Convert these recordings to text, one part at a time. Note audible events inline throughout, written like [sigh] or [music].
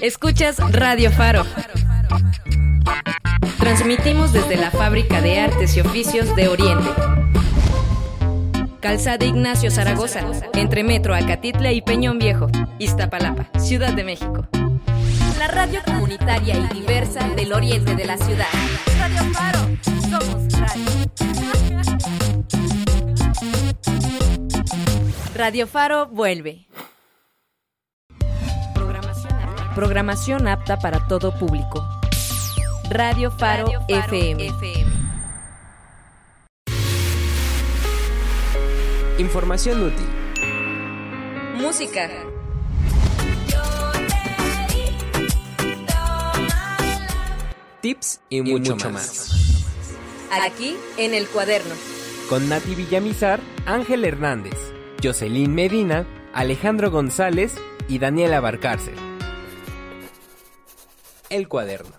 Escuchas Radio Faro. Transmitimos desde la Fábrica de Artes y Oficios de Oriente. Calzada Ignacio Zaragoza, entre Metro Acatitla y Peñón Viejo, Iztapalapa, Ciudad de México. La radio comunitaria y diversa del oriente de la ciudad. Radio Faro, somos radio. Radio Faro vuelve. Programación apta para todo público. Radio Faro, FM. Información útil. Música. Tips y, mucho, más. Aquí en el cuaderno. Con Nati Villamizar, Ángel Hernández, Jocelyn Medina, Alejandro González y Daniela Barcárcel. El cuaderno.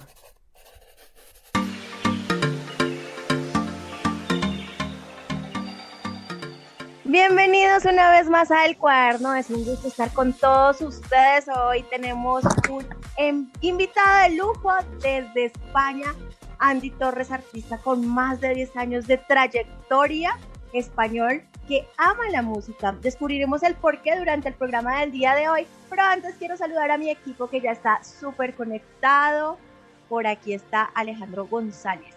Bienvenidos una vez más a El Cuaderno. Es un gusto estar con todos ustedes. Hoy tenemos un em, invitado de lujo desde España, Andy Torres, artista con más de 10 años de trayectoria español que ama la música. Descubriremos el porqué durante el programa del día de hoy, pero antes quiero saludar a mi equipo que ya está súper conectado. Por aquí está Alejandro González.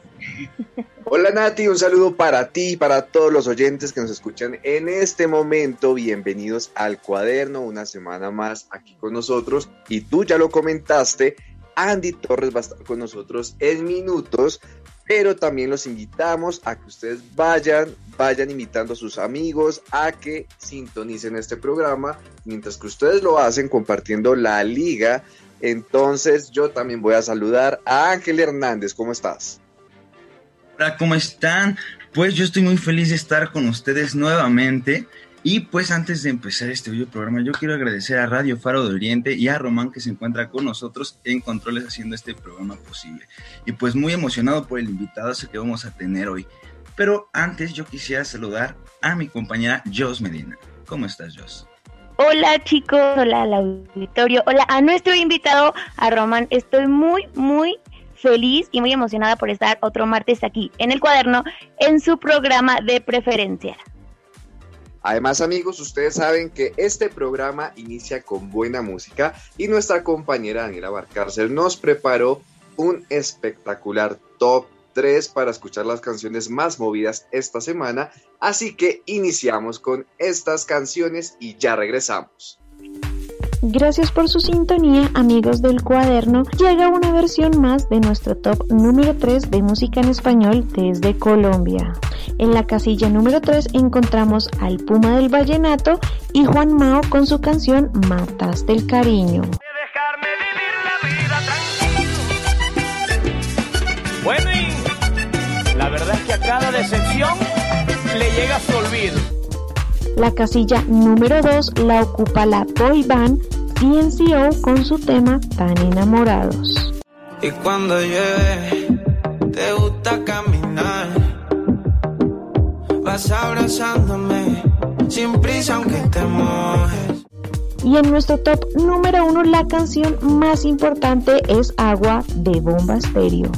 Hola Nati, un saludo para ti y para todos los oyentes que nos escuchan en este momento. Bienvenidos al cuaderno, una semana más aquí con nosotros. Y tú ya lo comentaste, Andy Torres va a estar con nosotros en minutos, pero también los invitamos a que ustedes vayan, vayan invitando a sus amigos a que sintonicen este programa, mientras que ustedes lo hacen compartiendo la liga. Entonces yo también voy a saludar a Ángel Hernández, ¿cómo estás? Hola, ¿cómo están? Pues yo estoy muy feliz de estar con ustedes nuevamente. Y pues antes de empezar este video programa, yo quiero agradecer a Radio Faro de Oriente y a Román que se encuentra con nosotros en controles haciendo este programa posible. Y pues muy emocionado por el invitado que vamos a tener hoy. Pero antes yo quisiera saludar a mi compañera Jos Medina. ¿Cómo estás, Jos? Hola chicos, hola al auditorio, hola a nuestro invitado, a Román. Estoy muy, muy feliz y muy emocionada por estar otro martes aquí en el cuaderno en su programa de preferencia. Además amigos, ustedes saben que este programa inicia con buena música y nuestra compañera Daniela Barcárcel nos preparó un espectacular top 3 para escuchar las canciones más movidas esta semana, así que iniciamos con estas canciones y ya regresamos. Gracias por su sintonía, amigos del cuaderno. Llega una versión más de nuestro top número 3 de música en español desde Colombia. En la casilla número 3 encontramos al Puma del Vallenato y Juan Mao con su canción Matas del Cariño. Bueno, y la verdad es que a cada decepción le llega su. La casilla número 2 la ocupa la boy band PNCO con su tema Tan enamorados. Y cuando llueve, te gusta caminar. Vas abrazándome sin prisa aunque te mojes. Y en nuestro top número 1 la canción más importante es Agua de Bomba Estéreo.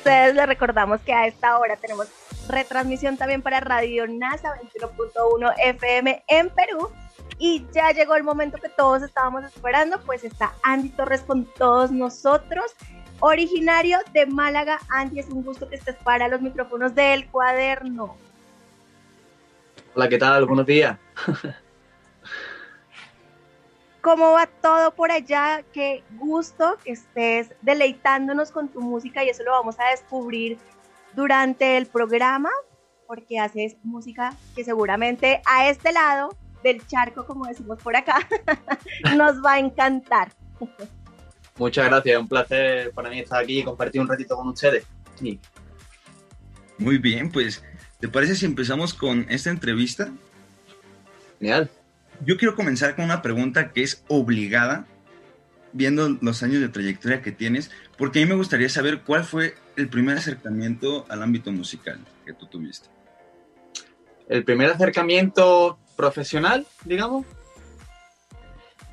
Ustedes. Les recordamos que a esta hora tenemos retransmisión también para Radio NASA 21.1 FM en Perú. Y ya llegó el momento que todos estábamos esperando, pues está Andy Torres con todos nosotros, originario de Málaga. Andy, es un gusto que estés para los micrófonos del cuaderno. Hola, ¿qué tal? Buenos días. [laughs] ¿Cómo va todo por allá? Qué gusto que estés deleitándonos con tu música y eso lo vamos a descubrir durante el programa porque haces música que seguramente a este lado del charco, como decimos por acá, [laughs] nos va a encantar. Muchas gracias, un placer para mí estar aquí y compartir un ratito con ustedes. Muy bien, pues, ¿te parece si empezamos con esta entrevista? Genial. Yo quiero comenzar con una pregunta que es obligada, viendo los años de trayectoria que tienes, porque a mí me gustaría saber cuál fue el primer acercamiento al ámbito musical que tú tuviste. El primer acercamiento profesional, digamos,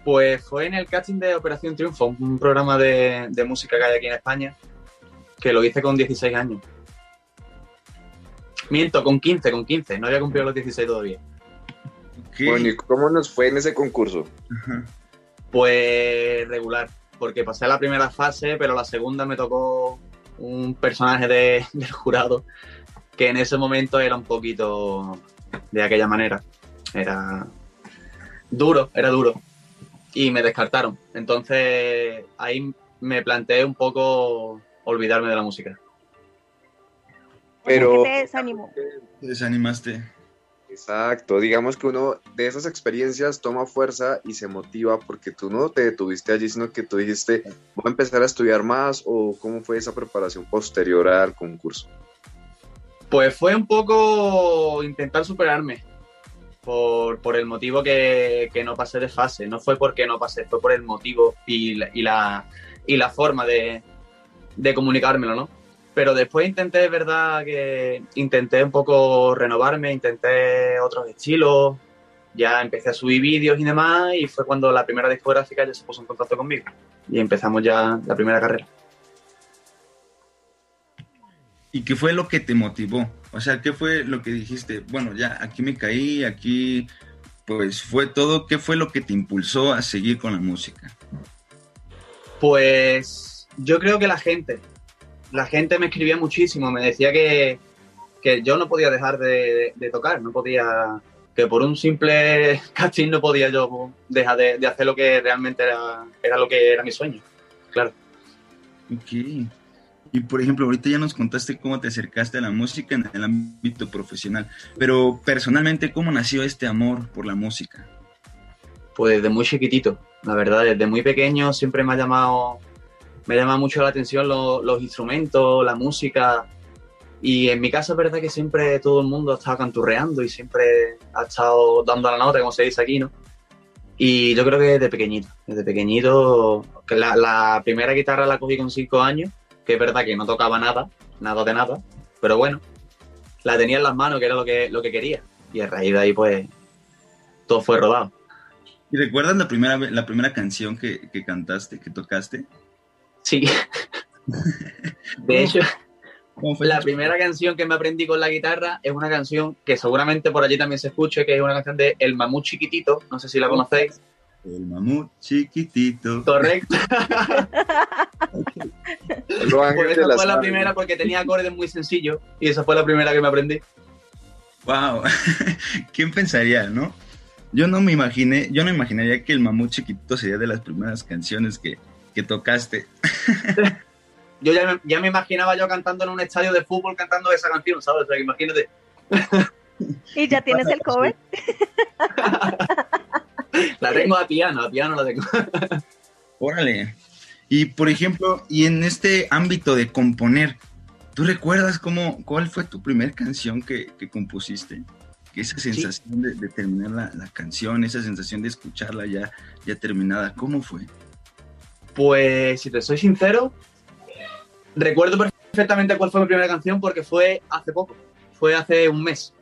pues fue en el casting de Operación Triunfo, un programa de, de música que hay aquí en España, que lo hice con 16 años. Miento, con 15, con 15, no había cumplido los 16 todavía. Bueno, ¿y cómo nos fue en ese concurso? Pues regular, porque pasé la primera fase, pero la segunda me tocó un personaje de, [laughs] del jurado que en ese momento era un poquito de aquella manera. Era duro, era duro. Y me descartaron. Entonces ahí me planteé un poco olvidarme de la música. Pero... ¿Qué te desanimó? Te desanimaste. Exacto, digamos que uno de esas experiencias toma fuerza y se motiva porque tú no te detuviste allí, sino que tú dijiste, voy a empezar a estudiar más o cómo fue esa preparación posterior al concurso. Pues fue un poco intentar superarme por, por el motivo que, que, no pasé de fase, no fue porque no pasé, fue por el motivo y la, y la, forma de, de comunicármelo, ¿no? Pero después intenté, es verdad que intenté un poco renovarme, intenté otros estilos, ya empecé a subir vídeos y demás, y fue cuando la primera discográfica ya se puso en contacto conmigo y empezamos ya la primera carrera. ¿Y qué fue lo que te motivó? O sea, ¿qué fue lo que dijiste? Bueno, ya aquí me caí, aquí pues fue todo. ¿Qué fue lo que te impulsó a seguir con la música? Pues yo creo que la gente, la gente me escribía muchísimo, me decía que, que yo no podía dejar de, tocar, no podía, que por un simple [laughs] casting no podía yo dejar de, de, hacer lo que realmente era, era lo que era mi sueño, claro. Ok. Y por ejemplo, ahorita ya nos contaste cómo te acercaste a la música en el ámbito profesional, pero personalmente, ¿cómo nació este amor por la música? Pues desde muy chiquitito, la verdad, desde muy pequeño siempre me ha llamado me llama mucho la atención lo, los instrumentos, la música. Y en mi casa es verdad que siempre todo el mundo ha estado canturreando y siempre ha estado dando la nota, como se dice aquí, ¿no? Y yo creo que desde pequeñito, desde pequeñito, que la, la primera guitarra la cogí con cinco años, que es verdad que no tocaba nada, nada de nada, pero bueno, la tenía en las manos, que era lo que, lo que quería. Y a raíz de ahí, pues, todo fue rodado. ¿Y recuerdas la primera, la primera canción que, que cantaste, que tocaste? Sí. [laughs] De hecho, la primera canción que me aprendí con la guitarra es una canción que seguramente por allí también se escuche, que es una canción de El Mamut Chiquitito, no sé si la conocéis. El Mamut Chiquitito. Correcto. [laughs] [laughs] pues esa fue la primera porque tenía acordes muy sencillos y esa fue la primera que me aprendí. Wow, ¿quién pensaría, no? Yo no me imaginé, yo no imaginaría que el Mamut Chiquitito sería de las primeras canciones que, que tocaste. [laughs] yo ya me, ya me, imaginaba yo cantando en un estadio de fútbol cantando esa canción, ¿sabes? O sea, imagínate. ¿Y ya tienes el cover? [laughs] la tengo a piano, a piano la tengo. [laughs] Órale. Y por ejemplo, y en este ámbito de componer, ¿tú recuerdas cómo, cuál fue tu primera canción que, que compusiste? Esa sensación sí. de, de, terminar la, la, canción, esa sensación de escucharla ya, ya terminada, ¿cómo fue? Pues, si te soy sincero, recuerdo perfectamente cuál fue mi primera canción porque fue hace poco, fue hace un mes.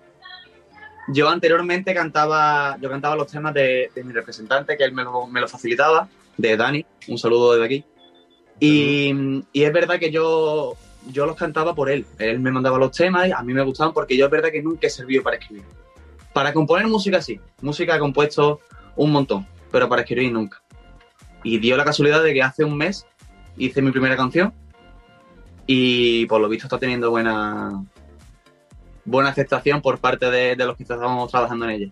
Yo anteriormente cantaba, yo cantaba los temas de, mi representante, que él me lo, me facilitaba, de Dani, un saludo desde aquí. Y, y es verdad que yo, yo los cantaba por él. Él me mandaba los temas y a mí me gustaban porque yo es verdad que nunca he servido para escribir. Para componer música sí. Música he compuesto un montón, pero para escribir nunca. Y dio la casualidad de que hace un mes hice mi primera canción y por lo visto está teniendo buena buena aceptación por parte de, de los que estábamos trabajando en ella.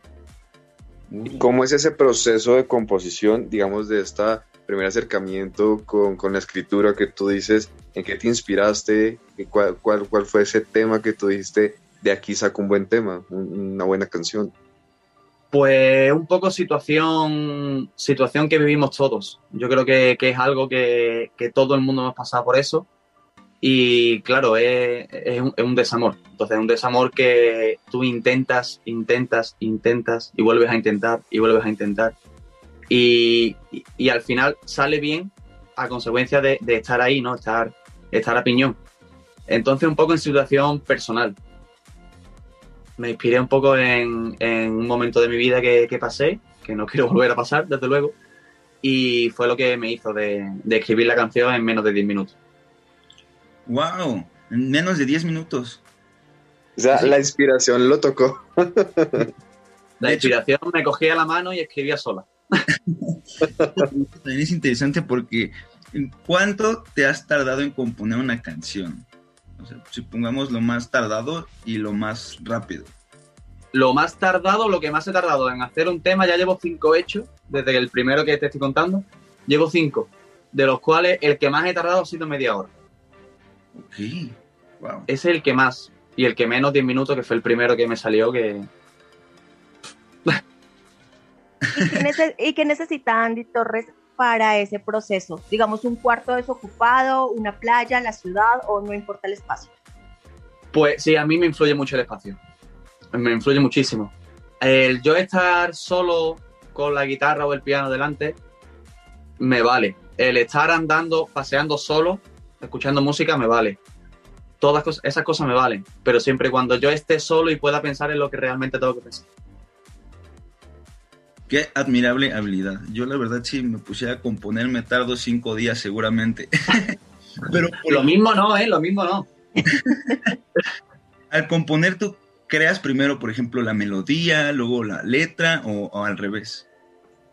¿Cómo es ese proceso de composición, digamos, de este primer acercamiento con, con, la escritura que tú dices? ¿En qué te inspiraste? ¿Cuál, cuál, cuál fue ese tema que tú dijiste? De aquí saco un buen tema, una buena canción. Pues un poco situación, situación que vivimos todos. Yo creo que, que es algo que, que, todo el mundo hemos pasado por eso. Y claro, es, es, un, es, un, desamor. Entonces, es un desamor que tú intentas, intentas, intentas y vuelves a intentar y vuelves a intentar. Y, y, y al final sale bien a consecuencia de, de, estar ahí, ¿no? Estar, estar a piñón. Entonces, un poco en situación personal. Me inspiré un poco en, en un momento de mi vida que, que, pasé, que no [laughs] quiero volver a pasar, desde luego. Y fue lo que me hizo de, de escribir la canción en menos de 10 minutos. ¡Wow! En menos de 10 minutos. O sea, sí. la inspiración lo tocó. [laughs] La inspiración me cogía la mano y escribía sola. [laughs] También es interesante porque ¿en cuánto te has tardado en componer una canción? O sea, si pongamos lo más tardado y lo más rápido. Lo más tardado, lo que más he tardado en hacer un tema, ya llevo cinco hechos, desde el primero que te estoy contando, llevo cinco, de los cuales el que más he tardado ha sido media hora. Ok, wow. Ese es el que más. Y el que menos 10 minutos, que fue el primero que me salió, que. ¿Y qué, neces ¿Y qué necesita Andy Torres para ese proceso? Digamos, un cuarto desocupado, una playa, la ciudad o no importa el espacio. Pues sí, a mí me influye mucho el espacio. Me influye muchísimo. El yo estar solo con la guitarra o el piano delante, me vale. El estar andando, paseando solo, escuchando música, me vale. Todas esas cosas me valen, pero siempre cuando yo esté solo y pueda pensar en lo que realmente tengo que pensar. Qué admirable habilidad. Yo la verdad si me pusiera a componer me tardo cinco días seguramente. [laughs] pero lo mismo no, ¿eh? Lo mismo no. [laughs] al componer tú creas primero, por ejemplo, la melodía, luego la letra o, o al revés.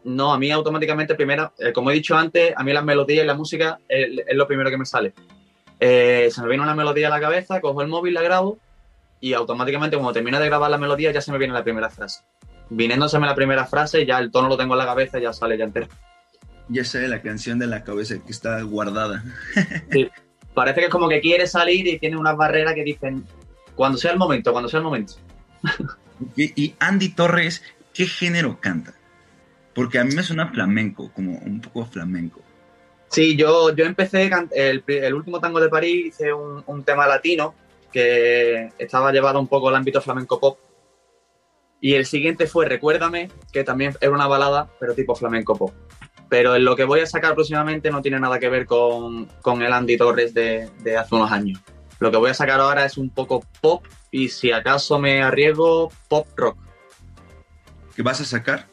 No, a mí automáticamente primero, eh, como he dicho antes, a mí las melodías y la música es, es lo primero que me sale. Eh, se me viene una melodía a la cabeza, cojo el móvil, la grabo y automáticamente cuando termino de grabar la melodía ya se me viene la primera frase. Viniéndoseme la primera frase, ya el tono lo tengo en la cabeza, ya sale ya entero. Ya sale la canción de la cabeza que está guardada. [laughs] sí, parece que es como que quiere salir y tiene unas barreras que dicen, cuando sea el momento, cuando sea el momento. [laughs] y, y Andy Torres, ¿qué género canta? Porque a mí me suena flamenco, como un poco flamenco. Sí, yo, yo empecé, el, el último tango de París, hice un, un, tema latino que estaba llevado un poco al ámbito flamenco pop. Y el siguiente fue Recuérdame, que también era una balada, pero tipo flamenco pop. Pero en lo que voy a sacar próximamente no tiene nada que ver con, con el Andy Torres de, de hace unos años. Lo que voy a sacar ahora es un poco pop y si acaso me arriesgo, pop rock. ¿Qué vas a sacar?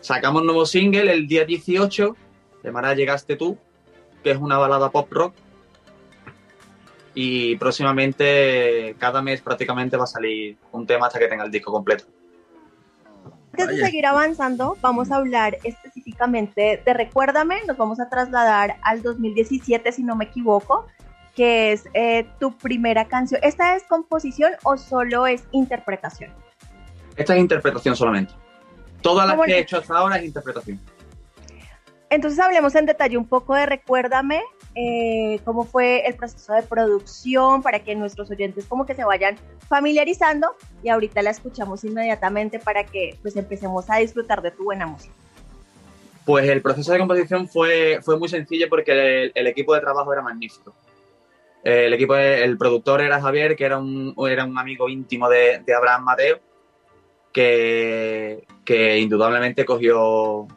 Sacamos un nuevo single el día 18, llamará Llegaste tú, que es una balada pop rock. Y próximamente, cada mes prácticamente va a salir un tema hasta que tenga el disco completo. Antes de seguir avanzando, vamos a hablar específicamente de Recuérdame, nos vamos a trasladar al 2017, si no me equivoco, que es eh, tu primera canción. ¿Esta es composición o solo es interpretación? Esta es interpretación solamente. Todas las que he hecho hasta ahora es interpretación. Entonces hablemos en detalle un poco de Recuérdame, eh, cómo fue el proceso de producción para que nuestros oyentes como que se vayan familiarizando y ahorita la escuchamos inmediatamente para que pues empecemos a disfrutar de tu buena música. Pues el proceso de composición fue, fue muy sencillo porque el, el equipo de trabajo era magnífico. El equipo, el productor era Javier, que era un, era un amigo íntimo de, de Abraham Mateo, que, que indudablemente cogió,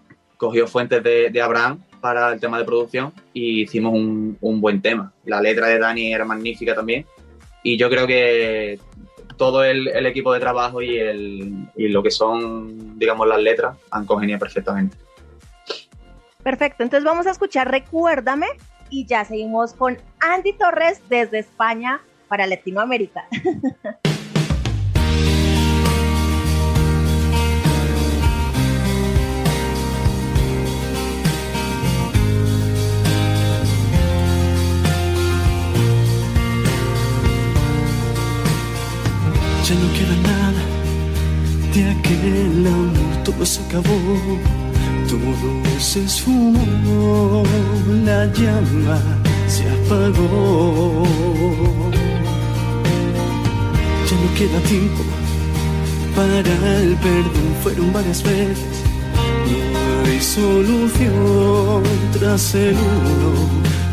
cogió fuentes de, de, Abraham para el tema de producción y hicimos un, un, buen tema. La letra de Dani era magnífica también y yo creo que todo el, el equipo de trabajo y, el, y, lo que son, digamos, las letras han congeniado perfectamente. Perfecto, entonces vamos a escuchar Recuérdame y ya seguimos con Andy Torres desde España para Latinoamérica. [laughs] Ya no queda nada de aquel amor, todo se acabó, todo se esfumó, la llama se apagó. Ya no queda tiempo para el perdón, fueron varias veces. No hay solución tras el uno,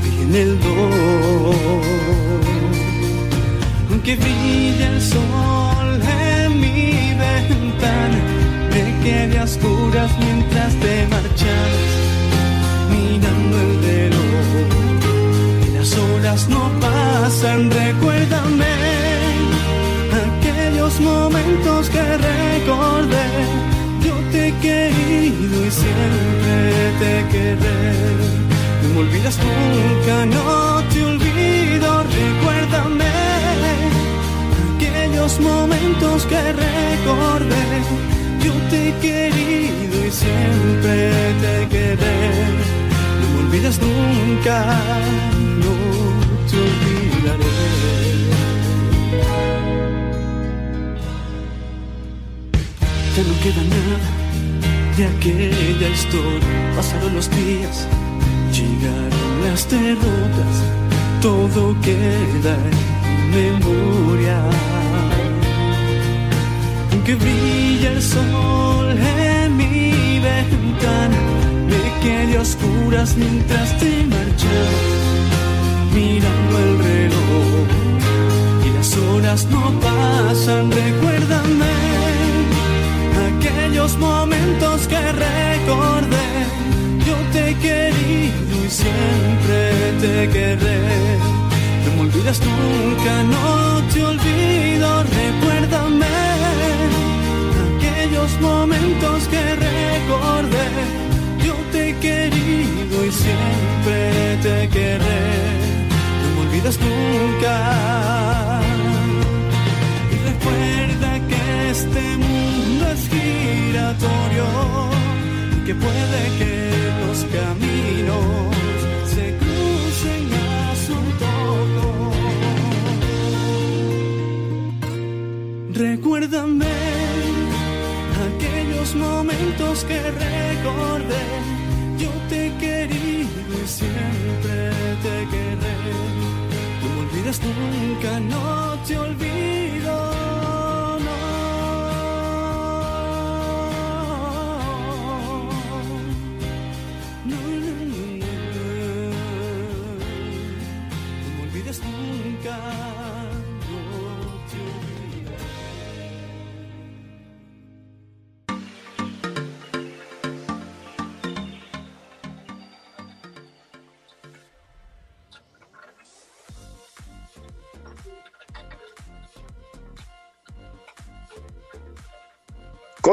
viene el dos. Aunque brilla el sol en mi ventana, me quedé a oscuras mientras te marchabas, mirando el reloj. Y las horas no pasan, recuérdame aquellos momentos que recordé. Yo te he querido y siempre te querré. No me olvidas nunca, no te aquellos momentos que recordé. Yo te he querido y siempre te quedé. No me olvidas nunca, no te olvidaré. Ya no queda nada de aquella historia. Pasaron los días, llegaron las derrotas, todo queda en memoria. Aunque brilla el sol en mi ventana, me quedé a oscuras mientras te marchabas, mirando el reloj. Y las horas no pasan, recuérdame aquellos momentos que recordé. Yo te he querido y siempre te querré. No me olvidas nunca, no te olvido, aquellos momentos que recordé. Yo te he querido y siempre te querré. No me olvidas nunca. Y recuerda que este mundo es giratorio que puede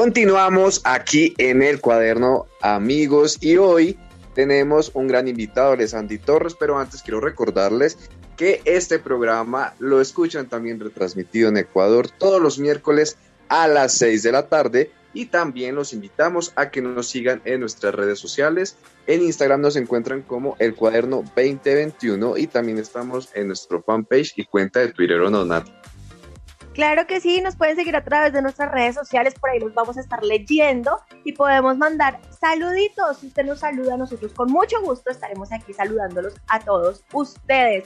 Continuamos aquí en el cuaderno, amigos, y hoy tenemos un gran invitado, él es Andy Torres, pero antes quiero recordarles que este programa lo escuchan también retransmitido en Ecuador todos los miércoles a las 6 de la tarde y también los invitamos a que nos sigan en nuestras redes sociales. En Instagram nos encuentran como el cuaderno 2021 y también estamos en nuestro fanpage y cuenta de Twitter o no, Nat. Claro que sí, nos pueden seguir a través de nuestras redes sociales, por ahí los vamos a estar leyendo y podemos mandar saluditos. Si usted nos saluda, nosotros con mucho gusto estaremos aquí saludándolos a todos ustedes.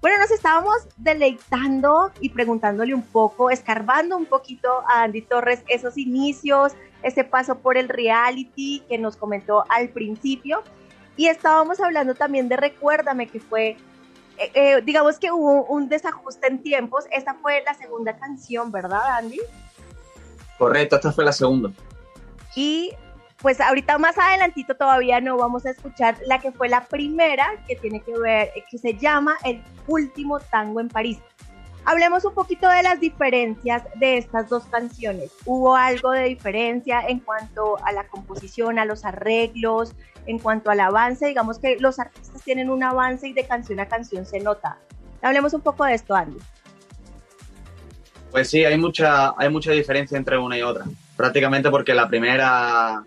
Bueno, nos estábamos deleitando y preguntándole un poco, escarbando un poquito a Andy Torres esos inicios, ese paso por el reality que nos comentó al principio. Y estábamos hablando también de Recuérdame, que fue eh, eh, digamos que hubo un desajuste en tiempos. Esta fue la segunda canción, ¿verdad, Andy? Correcto, esta fue la segunda. Y pues ahorita más adelantito todavía no vamos a escuchar la que fue la primera, que tiene que ver, que se llama El último tango en París. Hablemos un poquito de las diferencias de estas dos canciones. ¿Hubo algo de diferencia en cuanto a la composición, a los arreglos, en cuanto al avance? Digamos que los artistas tienen un avance y de canción a canción se nota. Hablemos un poco de esto, Andy. Pues sí, hay mucha, hay mucha diferencia entre una y otra. Prácticamente porque la primera,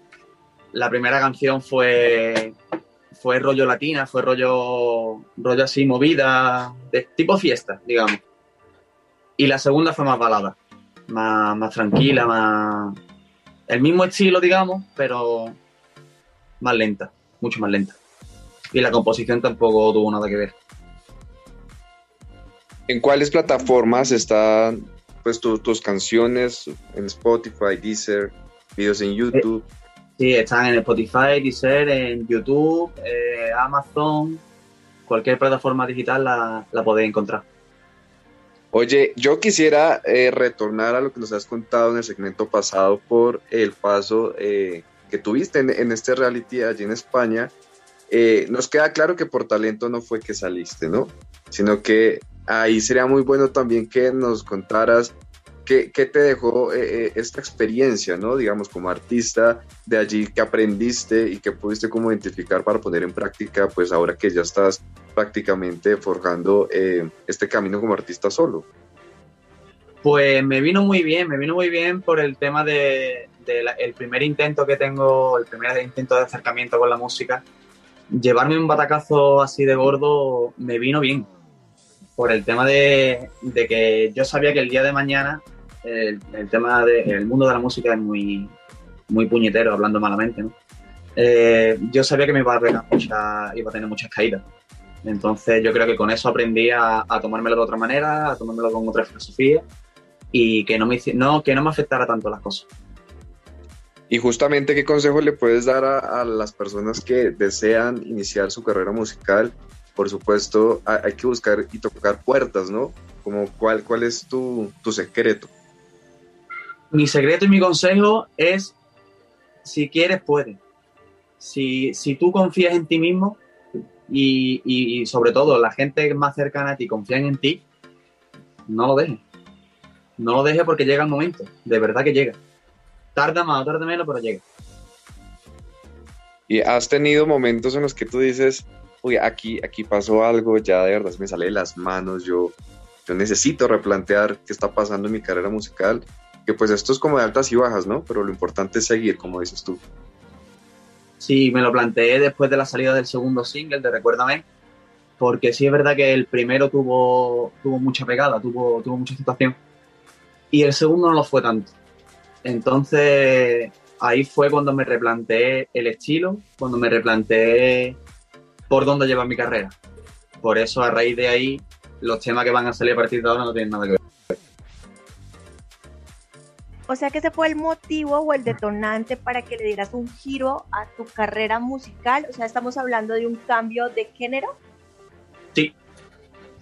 la primera canción fue, fue rollo latina, fue rollo, rollo así movida, de tipo fiesta, digamos. Y la segunda fue más balada, más, más tranquila, más... El mismo estilo, digamos, pero más lenta, mucho más lenta. Y la composición tampoco tuvo nada que ver. ¿En cuáles plataformas están pues tus canciones? En Spotify, Deezer, videos en YouTube. Sí, están en Spotify, Deezer, en YouTube, eh, Amazon, cualquier plataforma digital la, la podéis encontrar. Oye, yo quisiera eh, retornar a lo que nos has contado en el segmento pasado por el paso eh, que tuviste en, este reality allí en España. Eh, nos queda claro que por talento no fue que saliste, ¿no? Sino que ahí sería muy bueno también que nos contaras ¿Qué, te dejó eh, eh, esta experiencia, ¿no? Digamos, como artista de allí, que aprendiste y que pudiste como identificar para poner en práctica, pues ahora que ya estás prácticamente forjando eh, este camino como artista solo? Pues me vino muy bien, me vino muy bien por el tema de, el primer intento que tengo, el primer intento de acercamiento con la música. Llevarme un batacazo así de gordo me vino bien, por el tema de, de, que yo sabía que el día de mañana el, tema del mundo de la música es muy, muy puñetero, hablando malamente, ¿no? Eh, yo sabía que me iba a, iba a tener muchas caídas. Entonces yo creo que con eso aprendí a, tomármelo de otra manera, a tomármelo con otra filosofía y que no me, no, que no me afectara tanto las cosas. Y justamente, ¿qué consejo le puedes dar a, a, las personas que desean iniciar su carrera musical? Por supuesto, hay, que buscar y tocar puertas, ¿no? Como cuál, cuál es tu, tu secreto mi secreto y mi consejo es, si quieres, puedes. Si, si tú confías en ti mismo y, y, sobre todo la gente más cercana a ti confían en ti, no lo dejes. No lo dejes porque llega el momento. De verdad que llega. Tarda más o tarda menos, pero llega. Y has tenido momentos en los que tú dices, uy, aquí, aquí pasó algo, ya de verdad me sale de las manos, yo, yo necesito replantear qué está pasando en mi carrera musical que pues esto es como de altas y bajas, ¿no? Pero lo importante es seguir, como dices tú. Sí, me lo planteé después de la salida del segundo single de Recuérdame, porque sí es verdad que el primero tuvo, tuvo mucha pegada, tuvo, tuvo mucha situación, y el segundo no lo fue tanto. Entonces ahí fue cuando me replanteé el estilo, cuando me replanteé por dónde lleva mi carrera. Por eso a raíz de ahí los temas que van a salir a partir de ahora no tienen nada que ver. O sea que ese fue el motivo o el detonante para que le dieras un giro a tu carrera musical. O sea, estamos hablando de un cambio de género. Sí,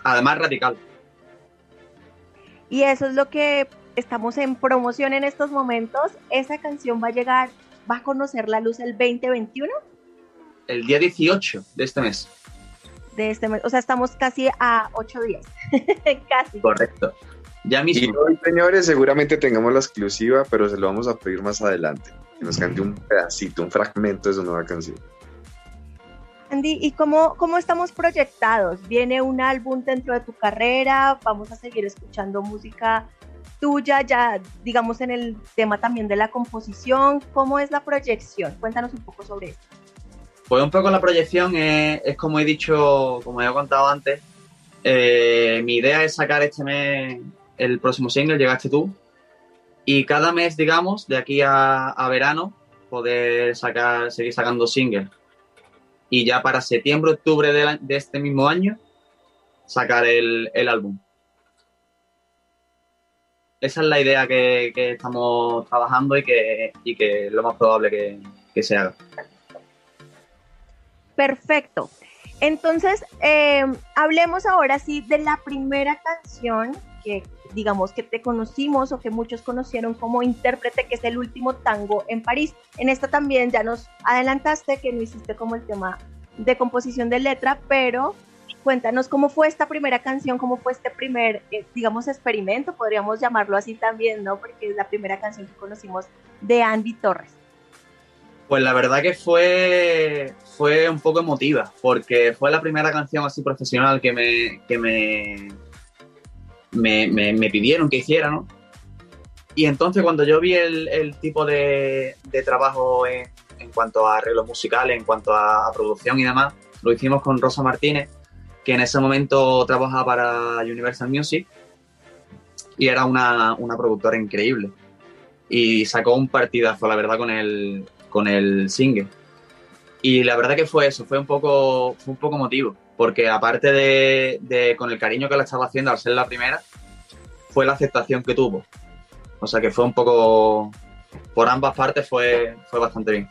además radical. Y eso es lo que estamos en promoción en estos momentos. Esa canción va a llegar, va a conocer la luz el 2021. El día 18 de este mes. De este mes, o sea, estamos casi a ocho días. [laughs] casi. Correcto. Ya mismo. Y hoy, señores, seguramente tengamos la exclusiva, pero se lo vamos a pedir más adelante. Que nos cante un pedacito, un fragmento de su nueva canción. Andy, ¿y cómo, cómo estamos proyectados? ¿Viene un álbum dentro de tu carrera? ¿Vamos a seguir escuchando música tuya, ya digamos en el tema también de la composición? ¿Cómo es la proyección? Cuéntanos un poco sobre esto. Pues un poco la proyección es, es como he dicho, como he contado antes, eh, mi idea es sacar este mes el próximo single, Llegaste tú. Y cada mes, digamos, de aquí a, verano, poder sacar, seguir sacando singles. Y ya para septiembre, octubre de, este mismo año, sacar el, álbum. Esa es la idea que, estamos trabajando y que, y que es lo más probable que, que se haga. Perfecto. Entonces, eh, hablemos ahora sí de la primera canción que digamos, que te conocimos o que muchos conocieron como intérprete, que es el último tango en París. En esta también ya nos adelantaste que no hiciste como el tema de composición de letra, pero cuéntanos cómo fue esta primera canción, cómo fue este primer, eh, digamos, experimento, podríamos llamarlo así también, ¿no? Porque es la primera canción que conocimos de Andy Torres. Pues la verdad que fue, fue un poco emotiva, porque fue la primera canción así profesional que me, que me, me, me, pidieron que hiciera, ¿no? Y entonces cuando yo vi el, el tipo de, de trabajo en, en, cuanto a arreglos musicales, en cuanto a, producción y demás, lo hicimos con Rosa Martínez, que en ese momento trabajaba para Universal Music y era una, una productora increíble. Y sacó un partidazo, la verdad, con el, con el single. Y la verdad que fue eso, fue un poco, fue un poco motivo, porque aparte de, de, con el cariño que la estaba haciendo al ser la primera, fue la aceptación que tuvo. O sea que fue un poco, por ambas partes fue, fue bastante bien.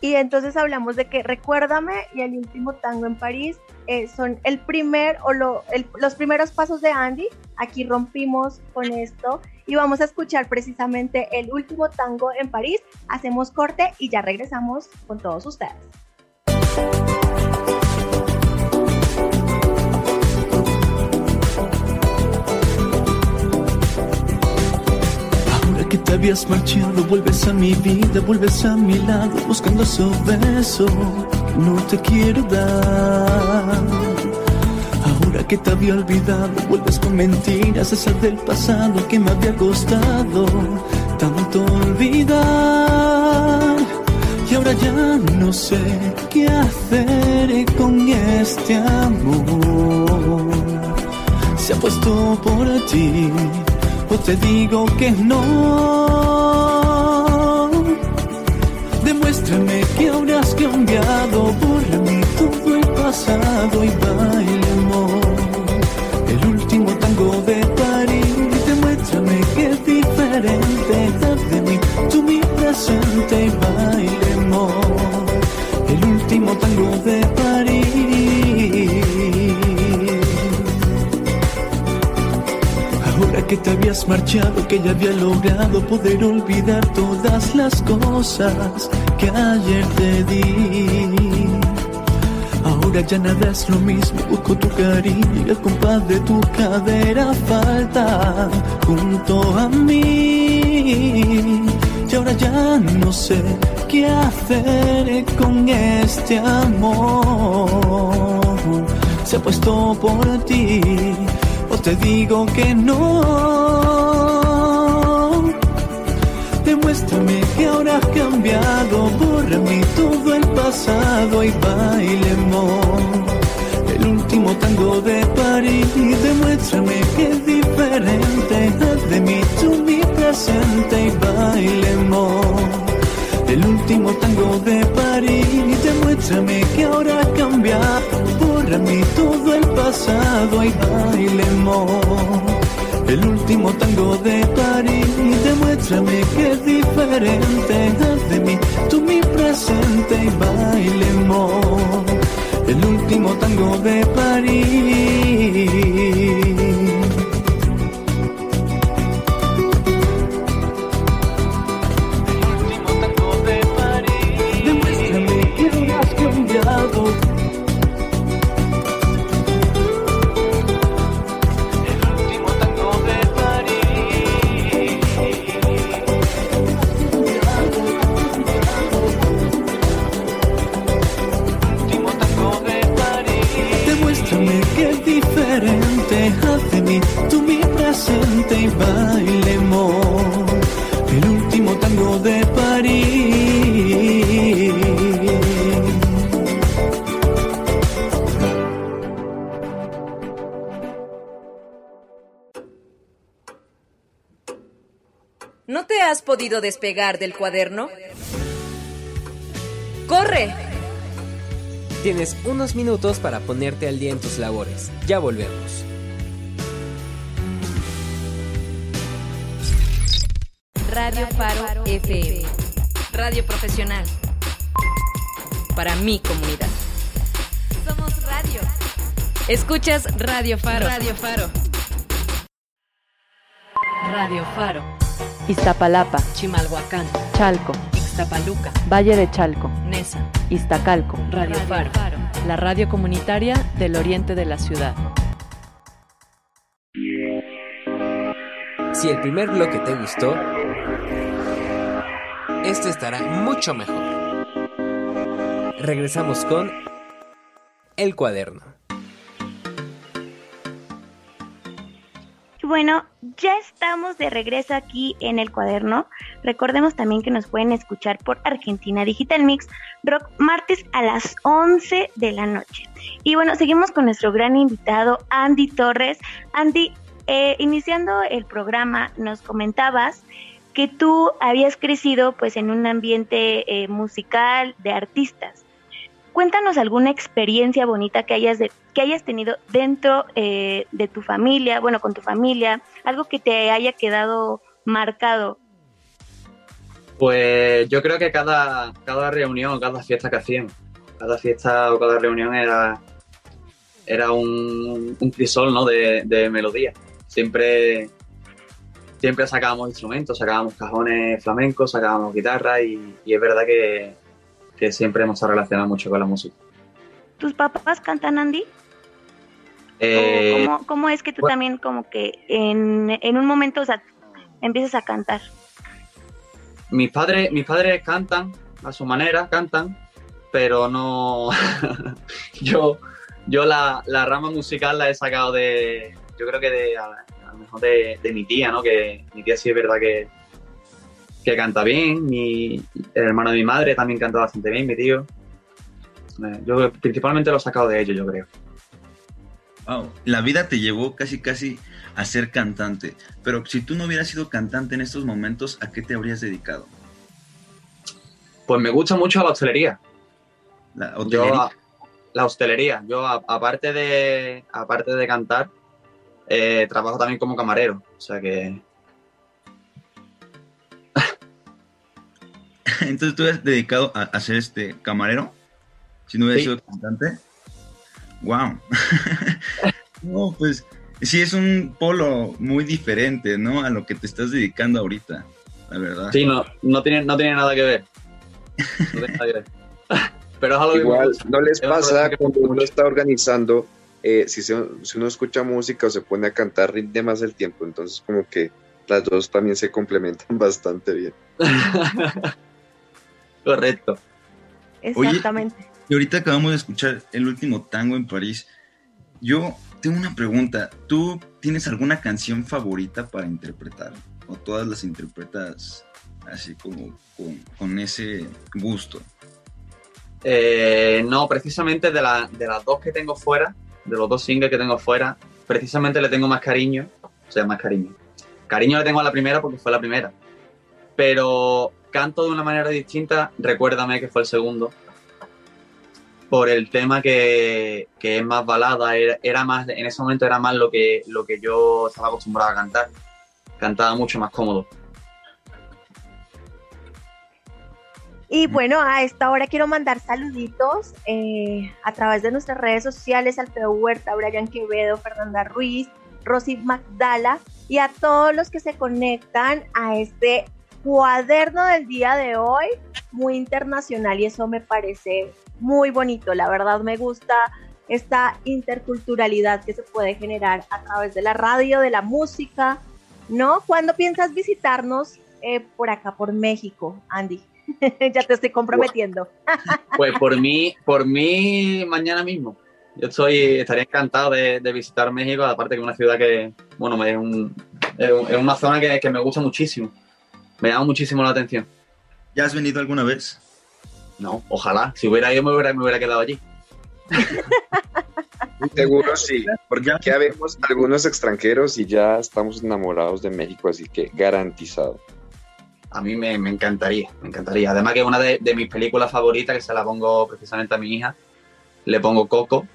Y entonces hablamos de que Recuérdame y el último tango en París eh, son el primer o lo, el, los primeros pasos de Andy. Aquí rompimos con esto y vamos a escuchar precisamente el último tango en París. Hacemos corte y ya regresamos con todos ustedes. Que te habías marchado, vuelves a mi vida, vuelves a mi lado, buscando su beso no te quiero dar. Ahora que te había olvidado, vuelves con mentiras, esas del pasado que me había costado tanto olvidar. Y ahora ya no sé qué hacer con este amor. Se ha puesto por ti o te digo que no. Demuéstrame que ahora has cambiado, mí todo el pasado y bailemos el último tango de París. Demuéstrame que es diferente, haz de mí tú mi presente y bailemos que te habías marchado, que ya había logrado poder olvidar todas las cosas que ayer te di. Ahora ya nada es lo mismo, busco tu cariño y el compás de tu cadera falta junto a mí. Y ahora ya no sé qué hacer con este amor. Se ha puesto por ti te digo que no. Demuéstrame que ahora has cambiado, borra mí todo el pasado y bailemos el último tango de París. Demuéstrame que es diferente, haz de mí tú mi presente y bailemos el último tango de París. Demuéstrame que ahora has cambiado, borra mí todo el pasado y bailemos el último tango de París. Demuéstrame que es diferente, de mí tú mi presente y bailemos el último tango de París. Podido despegar del cuaderno? ¡Corre! Tienes unos minutos para ponerte al día en tus labores. Ya volvemos. Radio Faro FM. Radio profesional. Para mi comunidad. Somos radio. Escuchas Radio Faro. Radio Faro. Radio Faro. Iztapalapa, Chimalhuacán, Chalco, Ixtapaluca, Valle de Chalco, Nesa, Iztacalco, Radio Faro. la radio comunitaria del oriente de la ciudad. Si el primer bloque te gustó, este estará mucho mejor. Regresamos con El cuaderno. Bueno, ya estamos de regreso aquí en el cuaderno. Recordemos también que nos pueden escuchar por Argentina Digital Mix Rock martes a las 11 de la noche. Y bueno, seguimos con nuestro gran invitado Andy Torres. Andy, eh, iniciando el programa, nos comentabas que tú habías crecido pues en un ambiente eh, musical de artistas. Cuéntanos alguna experiencia bonita que hayas, que hayas tenido dentro eh, de tu familia, bueno, con tu familia, algo que te haya quedado marcado. Pues yo creo que cada, cada reunión, cada fiesta que hacíamos, cada fiesta o cada reunión era, era un, un crisol ¿no? de, de melodía. Siempre, siempre sacábamos instrumentos, sacábamos cajones flamencos, sacábamos guitarra y es verdad que, que siempre hemos relacionado mucho con la música. ¿Tus papás cantan, Andy? Eh, ¿Cómo, cómo, es que tú bueno. también como que en, en, un momento, o sea, empiezas a cantar? Mis padres, mis padres cantan a su manera, cantan, pero no... [laughs] yo yo la, la, rama musical la he sacado de, yo creo que de, a, a lo mejor de, de, mi tía, ¿no? Que mi tía sí es verdad que, que canta bien, mi el hermano de mi madre también canta bastante bien, mi tío. Eh, yo principalmente lo he sacado de ellos, yo creo. Wow, la vida te llevó casi casi a ser cantante, pero si tú no hubieras sido cantante en estos momentos, ¿a qué te habrías dedicado? Pues me gusta mucho la hostelería. La hostelería. Yo, la hostelería. Yo, a, aparte, de, aparte de cantar, eh, trabajo también como camarero. O sea que. [laughs] Entonces, ¿tú has dedicado a, a, ser este camarero? Si no hubieras Sí. sido cantante. ¡Wow! [laughs] no, pues sí es un polo muy diferente, ¿no? A lo que te estás dedicando ahorita, la verdad. Sí, no, no, tiene, no tiene nada que ver. No tiene nada que ver. [laughs] Pero es algo Igual. ¿no les pasa cuando uno está organizando, eh, si, se- si uno escucha música o se pone a cantar, rinde más el tiempo? Entonces, como que las dos también se complementan bastante bien. Correcto. Oye, Exactamente. Y ahorita acabamos de escuchar el último tango en París. Yo tengo una pregunta. ¿Tú tienes alguna canción favorita para interpretar? ¿O todas las interpretas así como con, con ese gusto? Eh, no, precisamente de, la- de las dos que tengo fuera, de los dos singles que tengo fuera, precisamente le tengo más cariño. O sea, más cariño. Cariño le tengo a la primera porque fue la primera. Pero canto de una manera distinta. Recuérdame que fue el segundo. Por el tema que, que es más balada. Era, más, en ese momento era más lo que, lo que yo estaba acostumbrado a cantar. Cantaba mucho más cómodo. Y bueno, a esta hora quiero mandar saluditos eh, a través de nuestras redes sociales, Alfredo Huerta, Brian Quevedo, Fernanda Ruiz, Rosy Magdala y a todos los que se conectan a este cuaderno del día de hoy, muy internacional y eso me parece muy bonito, la verdad me gusta esta interculturalidad que se puede generar a través de la radio, de la música, ¿no? ¿Cuándo piensas visitarnos eh, por acá, por México, Andy? [laughs] ya te estoy comprometiendo. [laughs] Pues por mí, por mí mañana mismo. Yo estoy, estaría encantado de, visitar México, aparte que es una ciudad que, bueno, es un- es una zona que, que me gusta muchísimo. Me llama muchísimo la atención. ¿Ya has venido alguna vez? No, ojalá. Si hubiera ido me hubiera, me hubiera quedado allí. Seguro sí, [laughs] porque aquí vemos algunos extranjeros y ya estamos enamorados de México, así que garantizado. A mí me, me encantaría, me encantaría. Además que es una de, de mis películas favoritas, que se la pongo precisamente a mi hija, le pongo Coco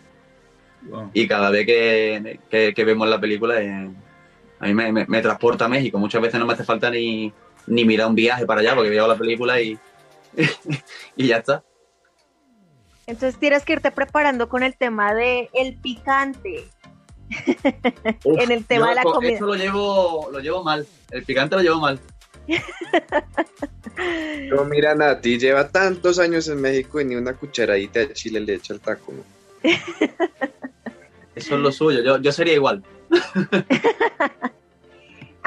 Wow. y cada vez que, que- que vemos la película eh, a mí me, me- me transporta a México. Muchas veces no me hace falta ni, ni mirar un viaje para allá porque veo la película y, [laughs] y ya está. Entonces tienes que irte preparando con el tema de el picante. [laughs] Uf, En el tema yo de la co- comida. Esto lo llevo, lo llevo mal. El picante lo llevo mal. [laughs] Pero mira, Nati, lleva tantos años en México y ni una cucharadita de chile le echa al taco, ¿no? Eso es lo suyo, yo, yo sería igual.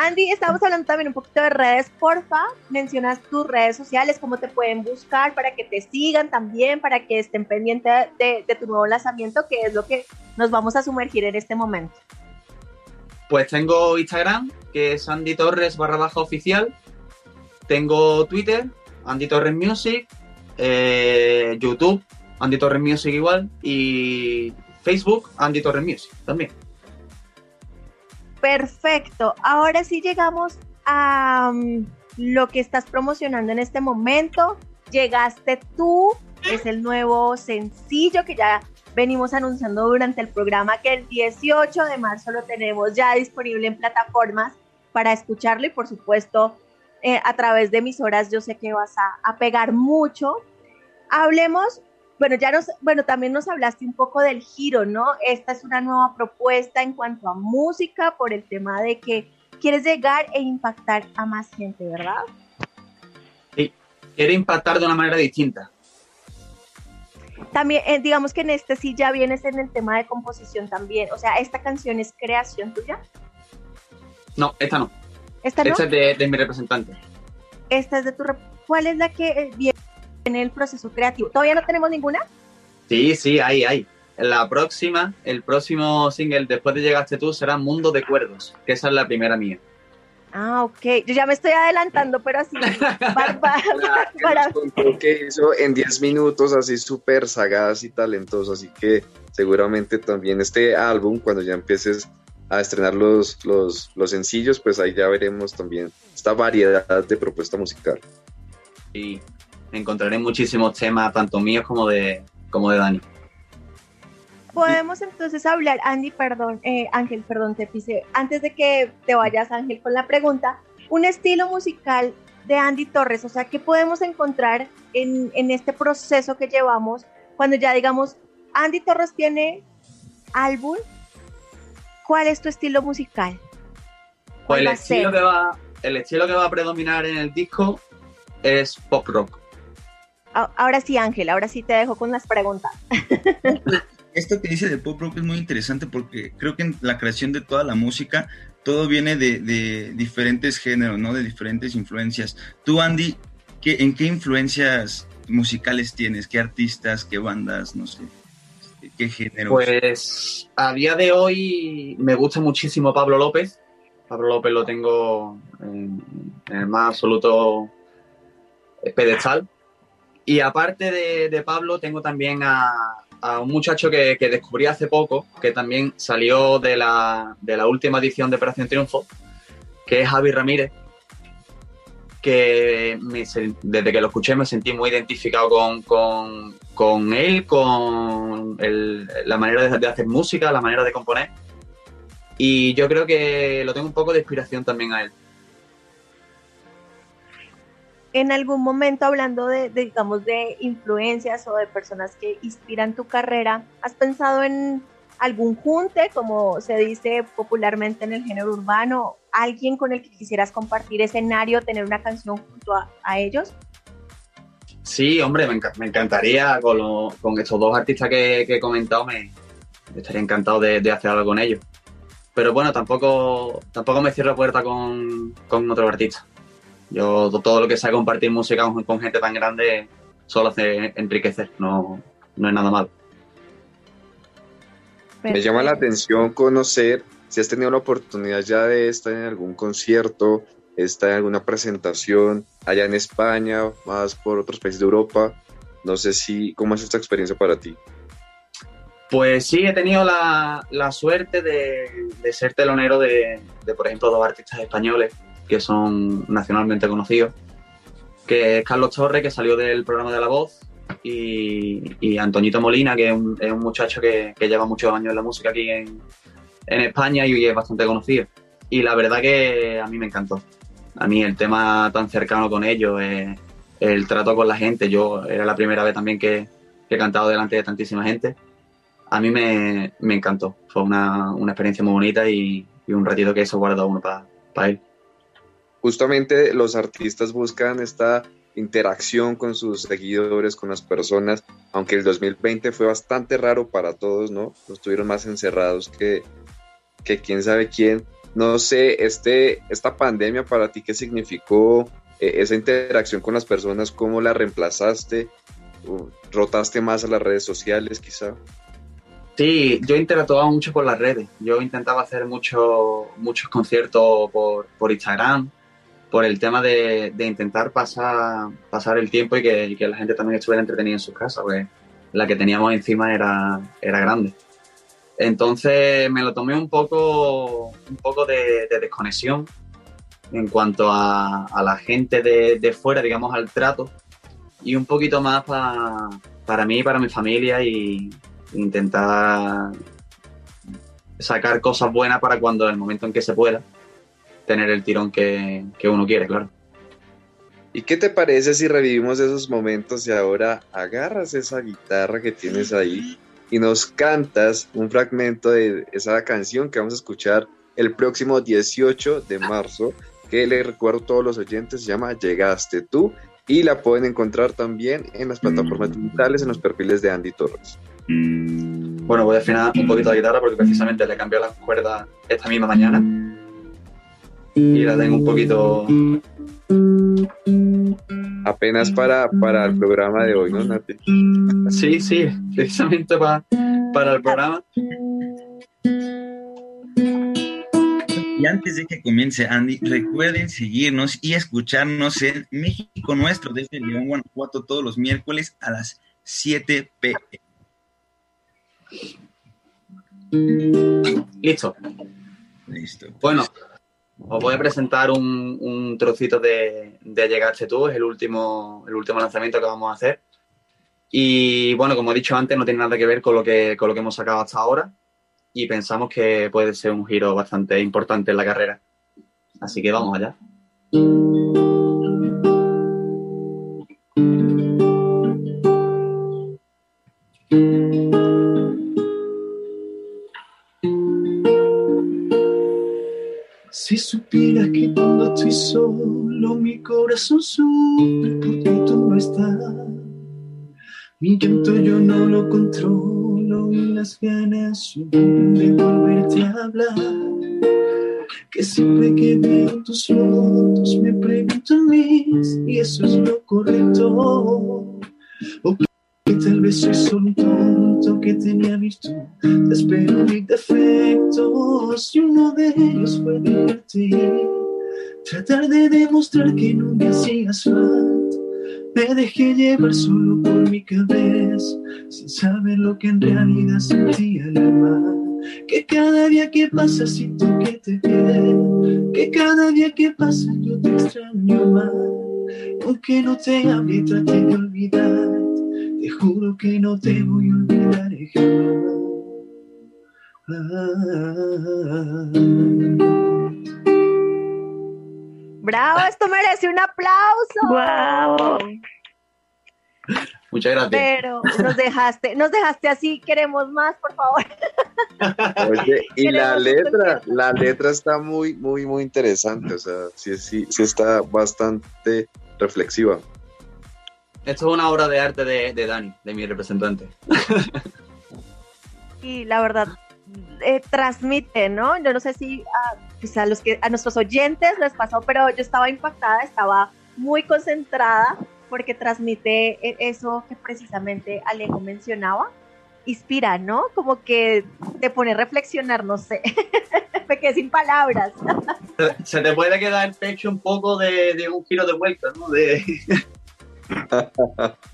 Andy, estamos hablando también un poquito de redes, porfa. Mencionas tus redes sociales, cómo te pueden buscar para que te sigan también, para que estén pendientes de, tu nuevo lanzamiento, que es lo que nos vamos a sumergir en este momento. Pues tengo Instagram, que es Andy Torres barra baja oficial. Tengo Twitter, Andy Torres Music. eh, YouTube, Andy Torres Music igual. Y Facebook, Andy Torres Music también. Perfecto. Ahora sí llegamos a mm, lo que estás promocionando en este momento. Llegaste tú, es el nuevo sencillo que ya venimos anunciando durante el programa que el 18 de marzo lo tenemos ya disponible en plataformas para escucharlo y por supuesto eh, a través de emisoras yo sé que vas a, a pegar mucho. Hablemos, bueno, ya nos, bueno, también nos hablaste un poco del giro, ¿no? Esta es una nueva propuesta en cuanto a música por el tema de que quieres llegar e impactar a más gente, ¿verdad? Sí, quiero impactar de una manera distinta. También, eh, digamos que en este sí ya vienes en el tema de composición también. O sea, ¿esta canción es creación tuya? No, esta no. ¿Esta no? Esta es de, de mi representante. Esta es de tu... rep- ¿Cuál es la que eh, viene en el proceso creativo? ¿Todavía no tenemos ninguna? Sí, sí, ahí, ahí. La próxima, el próximo single después de Llegaste tú será Mundo de Cuerdos, que esa es la primera mía. Ah, ok. Yo ya me estoy adelantando, pero así... [laughs] para, para- Que para- que hizo en 10 minutos, así súper sagaz y talentoso. Así que seguramente también este álbum, cuando ya empieces a estrenar los, los, los sencillos, pues ahí ya veremos también esta variedad de propuesta musical. Y encontraré muchísimos temas, tanto míos como de, como de Dani. Podemos entonces hablar, Andy, perdón, eh, Ángel, perdón, te pise. Antes de que te vayas, Ángel, con la pregunta, un estilo musical de Andy Torres, o sea, ¿qué podemos encontrar en, en este proceso que llevamos cuando ya digamos, Andy Torres tiene álbum? ¿Cuál es tu estilo musical? Pues ¿Cuál el estilo, que va, el estilo que va a predominar en el disco es pop rock. Ahora sí, Ángel, ahora sí te dejo con las preguntas. [laughs] Esto que dice de pop rock es muy interesante porque creo que en la creación de toda la música todo viene de, de diferentes géneros, ¿no? De diferentes influencias. Tú, Andy, ¿qué, ¿en qué influencias musicales tienes? ¿Qué artistas? ¿Qué bandas? No sé. ¿Qué géneros? Pues a día de hoy me gusta muchísimo Pablo López. Pablo López lo tengo en, en el más absoluto pedestal. Y aparte de, de Pablo, tengo también a, a un muchacho que, que descubrí hace poco, que también salió de la, de la última edición de Operación Triunfo, que es Javi Ramírez, que me desde que lo escuché me sentí muy identificado con, con- con él, con el- la manera de hacer música, la manera de componer. Y yo creo que lo tengo un poco de inspiración también a él. En algún momento hablando de, digamos, de influencias o de personas que inspiran tu carrera, ¿has pensado en algún junte, como se dice popularmente en el género urbano, alguien con el que quisieras compartir escenario, tener una canción junto a, ellos? Sí, hombre, me, enca- me encantaría con, lo- estos dos artistas que, he comentado, me estaría encantado de, hacer algo con ellos. Pero bueno, tampoco, tampoco me cierro puerta con, con otros artistas. Yo todo lo que sea compartir música con, con gente tan grande solo hace enriquecer, no, no es nada malo. Me llama la atención conocer si has tenido la oportunidad ya de estar en algún concierto, estar en alguna presentación allá en España, más por otros países de Europa. No sé si, ¿cómo es esta experiencia para ti? Pues sí, he tenido la, la suerte de, de ser telonero de, de, por ejemplo, dos artistas españoles que son nacionalmente conocidos, que es Carlos Torres, que salió del programa de La Voz, y, y Antoñito Molina, que es un, es un muchacho que, que lleva muchos años en la música aquí en, en España y es bastante conocido. Y la verdad que a mí me encantó. A mí el tema tan cercano con ellos, eh, el trato con la gente, yo era la primera vez también que, que he cantado delante de tantísima gente a mí me, me encantó. Fue una, una, experiencia muy bonita y, y, un ratito que eso guarda uno para pa él. Justamente los artistas buscan esta interacción con sus seguidores, con las personas, aunque el 2020 fue bastante raro para todos, ¿no? Estuvieron más encerrados que, que quién sabe quién. No sé, este, esta pandemia para ti, ¿qué significó eh, esa interacción con las personas? ¿Cómo la reemplazaste? ¿Rotaste más a las redes sociales quizá? Sí, yo interactuaba mucho por las redes. Yo intentaba hacer mucho, muchos conciertos por, por Instagram, por el tema de, de, intentar pasar, pasar el tiempo y que, la gente también estuviera entretenida en sus casas, porque la que teníamos encima era, era grande. Entonces me lo tomé un poco, un poco de, de desconexión en cuanto a, a la gente de, de, fuera, digamos, al trato, y un poquito más pa, para mí, para mi familia y intentar sacar cosas buenas para cuando el momento en que se pueda tener el tirón que, que, uno quiere, claro. ¿Y qué te parece si revivimos esos momentos y ahora agarras esa guitarra que tienes ahí y nos cantas un fragmento de esa canción que vamos a escuchar el próximo 18 de marzo, que le recuerdo a todos los oyentes, se llama Llegaste tú y la pueden encontrar también en las plataformas digitales, en los perfiles de Andy Torres. Bueno, voy a afinar un poquito la guitarra porque precisamente le cambié las cuerdas esta misma mañana y la tengo un poquito apenas para, para el programa de hoy, ¿no, Nati? Sí, sí, precisamente para, para el programa. Y antes de que comience Andy, recuerden seguirnos y escucharnos en México Nuestro desde León, Guanajuato todos los miércoles a las 7 pm. Listo. Listo. Bueno, os voy a presentar un, un trocito de, de Llegaste tú, es el último, el último lanzamiento que vamos a hacer. Y bueno, como he dicho antes, no tiene nada que ver con lo que, con lo que hemos sacado hasta ahora y pensamos que puede ser un giro bastante importante en la carrera. Así que vamos allá. Si supieras que cuando estoy solo mi corazón sufre porque tú no estás. Mi llanto yo no lo controlo y las ganas suben de volverte a hablar. Que siempre que veo tus fotos me pregunto mis y eso es lo correcto. O que tal vez soy solo un tonto que tenía virtud, te espero mis defectos y uno de ellos fue divertir. Tratar de demostrar que no me hacías falta. Me dejé llevar solo por mi cabeza, sin saber lo que en realidad sentía el alma. Que cada día que pasa siento que te quiero, que cada día que pasa yo te extraño más. Aunque no te hable trate de olvidar, te juro que no te voy a olvidar. ¡Bravo! Esto merece un aplauso. ¡Wow! Muchas gracias. Pero nos dejaste, nos dejaste así, queremos más, por favor. [laughs] Oye, y la letra, la letra está muy, muy, muy interesante, o sea, sí, sí, sí está bastante reflexiva. Esto es una obra de arte de, de Dani, de mi representante. [laughs] Y la verdad, eh, transmite, ¿no? Yo no sé si a, pues a, los que, a nuestros oyentes les pasó, pero yo estaba impactada, estaba muy concentrada porque transmite e, eso que precisamente Alejo mencionaba. Inspira, ¿no? Como que te pone a reflexionar, no sé. [laughs] Me quedé sin palabras. Se te puede quedar el pecho un poco de, de un giro de vuelta, ¿no? De... [laughs]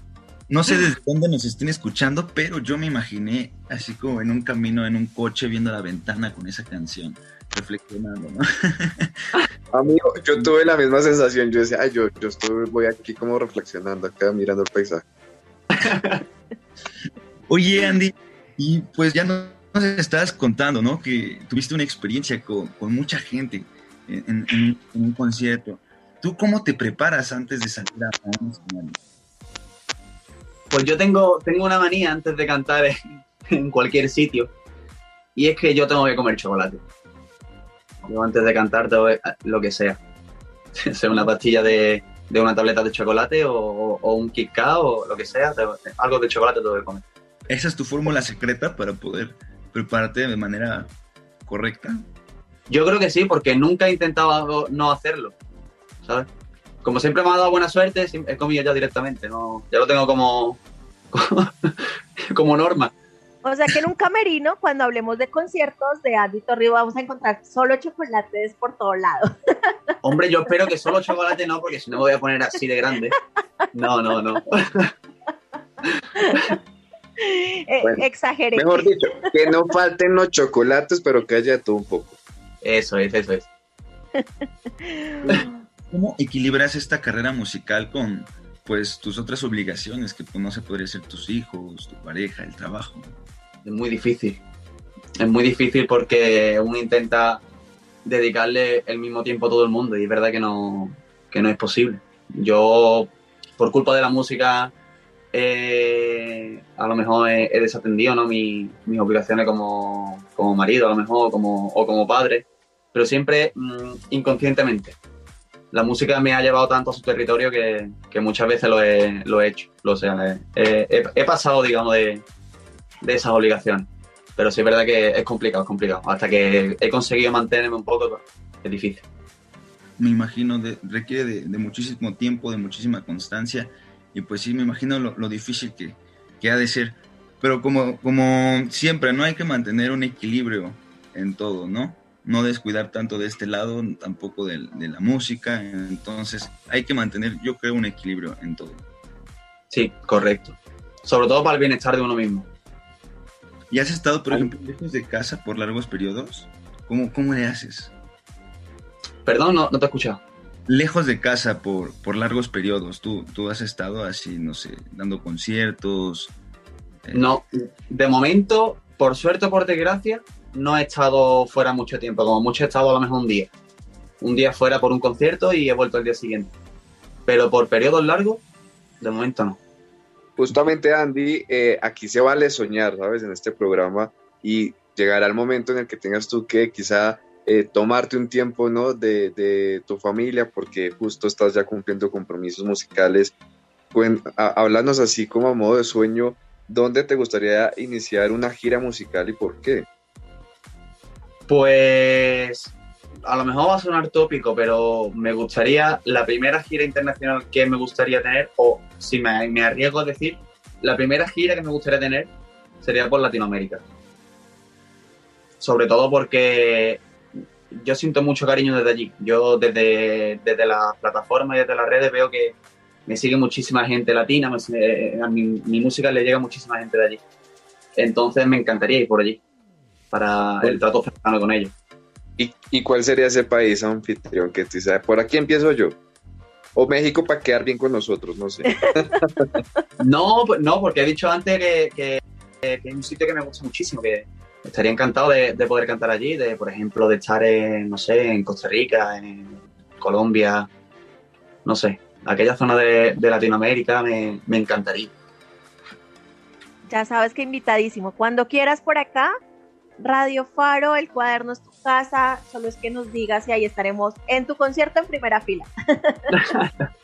No sé desde dónde nos estén escuchando, pero yo me imaginé así como en un camino, en un coche, viendo la ventana con esa canción, reflexionando, ¿no? [laughs] Amigo, yo tuve la misma sensación. Yo decía, ay, yo, yo estoy, voy aquí como reflexionando, acá mirando el paisaje. [laughs] Oye, Andy, y pues ya nos estabas contando, ¿no? Que tuviste una experiencia con, con mucha gente en, en, en, un concierto. ¿Tú cómo te preparas antes de salir a un escenario? Pues yo tengo, tengo una manía antes de cantar en, en, cualquier sitio y es que yo tengo que comer chocolate. Yo antes de cantar tengo lo que sea. [laughs] sea una pastilla de, de una tableta de chocolate o, o un Kit Kat o lo que sea, algo de chocolate tengo que comer. ¿Esa es tu fórmula secreta para poder prepararte de manera correcta? Yo creo que sí, porque nunca he intentado no hacerlo, ¿sabes? Como siempre me ha dado buena suerte, he comido ya directamente, no, ya lo tengo como, [laughs] como norma. O sea que en un camerino, cuando hablemos de conciertos de Andy Torrio, vamos a encontrar solo chocolates por todos lados. [laughs] Hombre, yo espero que solo chocolate no, porque si no me voy a poner así de grande. No, no, no. [laughs] Eh, Bueno, exageré. Mejor dicho, que no falten los chocolates, pero que haya todo un poco. Eso es, eso es. ¿Cómo equilibras esta carrera musical con pues tus otras obligaciones, que pues, no se podría ser tus hijos, tu pareja, el trabajo? Es muy difícil. Es muy difícil porque uno intenta dedicarle el mismo tiempo a todo el mundo y es verdad que no, que no es posible. Yo, por culpa de la música, eh, a lo mejor he, he desatendido ¿no? Mi- mis obligaciones como, como marido, a lo mejor, como, o como padre, pero siempre mm, inconscientemente. La música me ha llevado tanto a su territorio que, que muchas veces lo he, lo he hecho. O sea, he, he- he pasado, digamos, de, de esas obligaciones. Pero sí es verdad que es complicado, es complicado. Hasta que he conseguido mantenerme un poco, pues, es difícil. Me imagino, de- requiere de, de muchísimo tiempo, de muchísima constancia, y pues sí, me imagino lo, lo difícil que, que ha de ser. Pero como, como siempre, no hay que mantener un equilibrio en todo, ¿no? No descuidar tanto de este lado, tampoco del- de, la música, entonces hay que mantener, yo creo, un equilibrio en todo. Sí, correcto. Sobre todo para el bienestar de uno mismo. ¿Y has estado, por ejemplo, lejos de casa por largos periodos? ¿Cómo, cómo le haces? Perdón, no, no te he escuchado. Lejos de casa por, por largos periodos, ¿Tú, tú has estado así, no sé, dando conciertos. eh, No, de momento, por suerte o por desgracia, no he estado fuera mucho tiempo. Como mucho he estado a lo mejor un día. Un día fuera por un concierto y he vuelto el día siguiente. Pero por periodos largos, de momento no. Justamente, Andy, eh, aquí se vale soñar, ¿sabes? En este programa y llegará el momento en el que tengas tú que quizá eh, tomarte un tiempo, ¿no? De, de tu familia, porque justo estás ya cumpliendo compromisos musicales. Háblanos así como a modo de sueño, ¿dónde te gustaría iniciar una gira musical y por qué? Pues a lo mejor va a sonar tópico, pero me gustaría, la primera gira internacional que me gustaría tener, o si me, arriesgo a decir, la primera gira que me gustaría tener sería por Latinoamérica. Sobre todo porque yo siento mucho cariño desde allí. Yo desde, desde las plataformas y desde las redes veo que me sigue muchísima gente latina, a mi, mi música le llega a muchísima gente de allí. Entonces me encantaría ir por allí para el trato cercano con ellos. ¿Y, y cuál sería ese país anfitrión que tú dices, por aquí empiezo yo? O México para quedar bien con nosotros, no sé. [laughs] No, pues- no, porque he dicho antes que, que- que es un sitio que me gusta muchísimo, que estaría encantado de, de poder cantar allí, de por ejemplo de estar en, no sé, en Costa Rica, en Colombia, no sé, aquella zona de, de Latinoamérica me, me encantaría. Ya sabes que invitadísimo. Cuando quieras por acá, Radio Faro, el cuaderno es tu casa. Solo es que nos digas y ahí estaremos en tu concierto en primera fila. [laughs]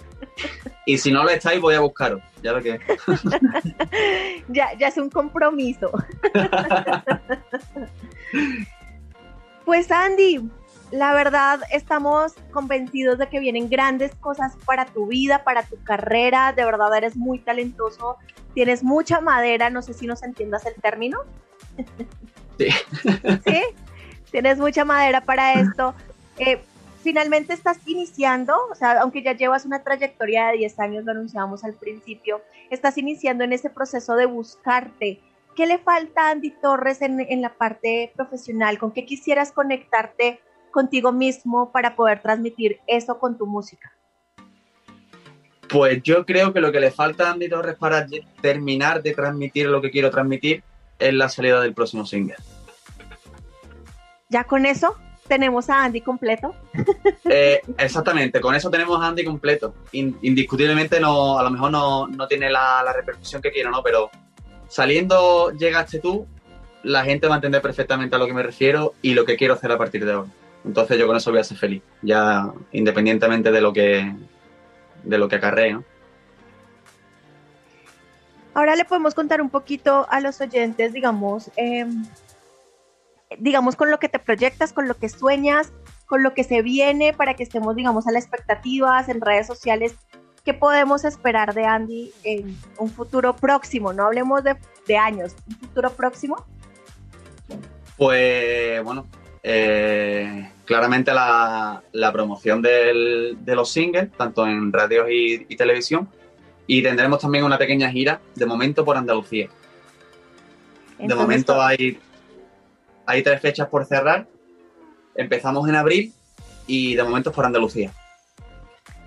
Y si no lo estáis, voy a buscaros, ya ve que. [laughs] ya, ya es un compromiso. [laughs] pues Andy, la verdad estamos convencidos de que vienen grandes cosas para tu vida, para tu carrera. De verdad eres muy talentoso, tienes mucha madera, no sé si nos entiendas el término. Sí. ¿Sí? Tienes mucha madera para esto. Eh, finalmente estás iniciando, o sea, aunque ya llevas una trayectoria de 10 años, lo anunciábamos al principio, estás iniciando en ese proceso de buscarte. ¿Qué le falta a Andy Torres en, en la parte profesional? ¿Con qué quisieras conectarte contigo mismo para poder transmitir eso con tu música? Pues yo creo que lo que le falta a Andy Torres para terminar de transmitir lo que quiero transmitir es la salida del próximo single. Ya con eso tenemos a Andy completo. Eh, [laughs] exactamente, con eso tenemos a Andy completo. In- indiscutiblemente no, a lo mejor no, no tiene la, la repercusión que quiero, ¿no? Pero saliendo llegaste tú, la gente va a entender perfectamente a lo que me refiero y lo que quiero hacer a partir de ahora. Entonces yo con eso voy a ser feliz, ya independientemente de lo que de lo que acarrea. ¿no? Ahora le podemos contar un poquito a los oyentes, digamos, em, digamos, con lo que te proyectas, con lo que sueñas, con lo que se viene, para que estemos, digamos, a la expectativas en redes sociales. ¿Qué podemos esperar de Andy en un futuro próximo? No hablemos de, años, un futuro próximo. Pues bueno, eh, claramente la, la promoción del- de los singles, tanto en radios y televisión, y tendremos también una pequeña gira de momento por Andalucía. de momento hay, hay tres fechas por cerrar. Empezamos en abril y de momento es por Andalucía.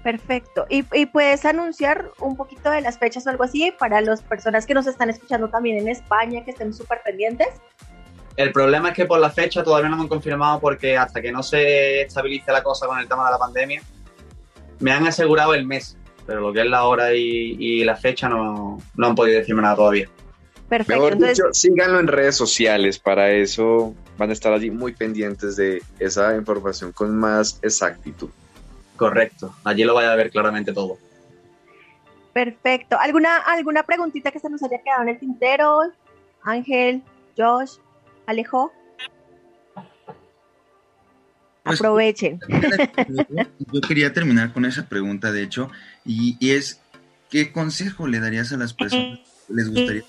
Perfecto. ¿Y, y puedes anunciar un poquito de las fechas o algo así para las personas que nos están escuchando también en España, que estén súper pendientes? El problema es que por la fecha todavía no me han confirmado porque hasta que no se estabilice la cosa con el tema de la pandemia, me han asegurado el mes, pero lo que es la hora y, y la fecha no, no han podido decirme nada todavía. Perfecto. Mejor Entonces, dicho, síganlo en redes sociales. Para eso van a estar allí muy pendientes de esa información con más exactitud. Correcto, allí lo vaya a ver claramente todo. perfecto. ¿Alguna, ¿Alguna preguntita que se nos haya quedado en el tintero? Ángel, Josh, Alejo. Pues- Aprovechen. [laughs] Yo quería terminar con esa pregunta, de hecho, y, y es, ¿qué consejo le darías a las personas que les gustaría?